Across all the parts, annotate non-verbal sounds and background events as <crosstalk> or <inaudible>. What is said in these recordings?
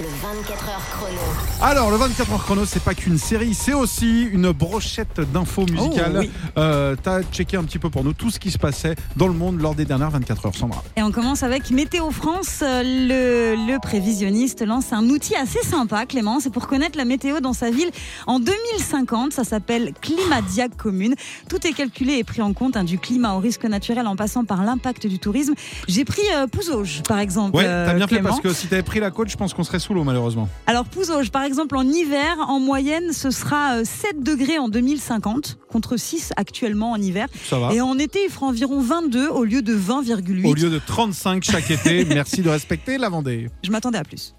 Le 24 heures chrono. Alors, le 24 heures chrono, c'est pas qu'une série, c'est aussi une brochette d'infos musicales. Oh, oui. Euh, T'as checké un petit peu pour nous tout ce qui se passait dans le monde lors des dernières 24 heures, Sandra. Et on commence avec Météo France. Euh, Le, le prévisionniste lance un outil assez sympa, Clément. C'est pour connaître la météo dans sa ville en 2050. Ça s'appelle Climadiac Commune. Tout est calculé et pris en compte, hein, du climat au risque naturel en passant par l'impact du tourisme. J'ai pris euh, Pouzauges, par exemple. Ouais, euh, t'as bien fait Clément. parce que si t'avais pris la côte, je pense qu'on serait sous l'eau malheureusement. Alors Pouzauges, par exemple, en hiver, en moyenne, ce sera euh, 7 degrés en 2050 contre 6 actuellement en hiver. Ça va. Et en été, il fera environ 22 au lieu de 20,8. Au lieu de 35 chaque été, <laughs> merci de respecter la Vendée. Je m'attendais à plus.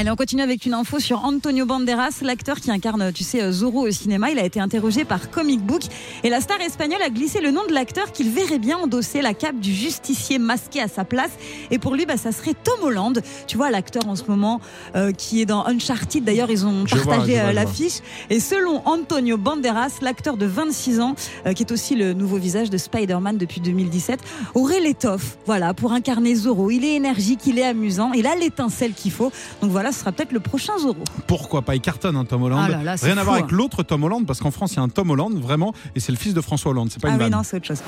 Allez, on continue avec une info sur Antonio Banderas, l'acteur qui incarne, tu sais, Zorro au cinéma. Il a été interrogé par Comic Book et la star espagnole a glissé le nom de l'acteur qu'il verrait bien endosser la cape du justicier masqué à sa place. Et pour lui, bah, ça serait Tom Holland. Tu vois, l'acteur en ce moment euh, qui est dans Uncharted. D'ailleurs, ils ont partagé euh, l'affiche. Et selon Antonio Banderas, l'acteur de 26 ans, euh, qui est aussi le nouveau visage de Spider-Man depuis 2017, aurait l'étoffe, voilà, pour incarner Zorro. Il est énergique, il est amusant, il a l'étincelle qu'il faut. Donc voilà, ce sera peut-être le prochain Zorro. Pourquoi pas Il cartonne, hein, Tom Holland. Ah là là, c'est Rien à voir avec l'autre Tom Holland, parce qu'en France, il y a un Tom Holland, vraiment, et c'est le fils de François Hollande. C'est pas ah une oui, vanne. non, c'est autre chose.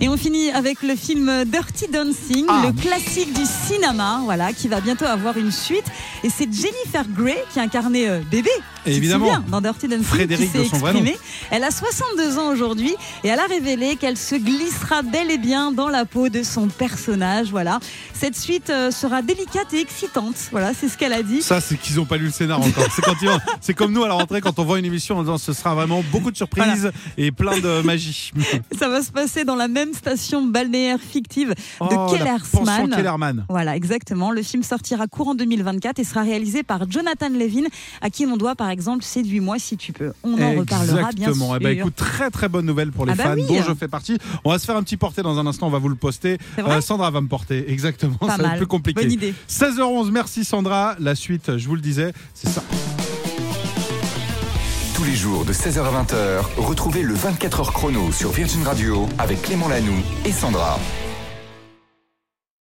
Et on finit avec le film Dirty Dancing, Ah. le classique du cinéma, voilà, qui va bientôt avoir une suite. Et c'est Jennifer Grey qui incarnait euh, bébé. Évidemment. dans Dirty Dancing, Frédéric qui de son vrai nom. exprimée. Elle a 62 ans aujourd'hui et elle a révélé qu'elle se glissera bel et bien dans la peau de son personnage. Voilà. Cette suite euh, sera délicate et excitante. Voilà, c'est ce qu'elle a dit. Ça, c'est qu'ils n'ont pas lu le scénar encore. <laughs> C'est comme nous à la rentrée quand on voit une émission en disant ce sera vraiment beaucoup de surprises et plein de magie. <laughs> Ça va se passer dans la même station balnéaire fictive de Oh, Kellersman. Kellerman. Voilà, exactement. Le film sortira courant 2024 et sera réalisé par Jonathan Levin, à qui on doit par exemple Séduis-moi si tu peux. On en reparlera bien Exactement. sûr. Eh ben, écoute, très très bonne nouvelle pour les Ah bah fans oui. dont je fais partie. On va se faire un petit porté dans un instant, on va vous le poster. Vrai Sandra va me porter, exactement. Pas ça va être plus compliqué. Bonne idée. 16h11, merci Sandra. La je vous le disais, c'est ça. Tous les jours de 16h à 20h, retrouvez le 24 heures chrono sur Virgin Radio avec Clément Lanoux et Sandra.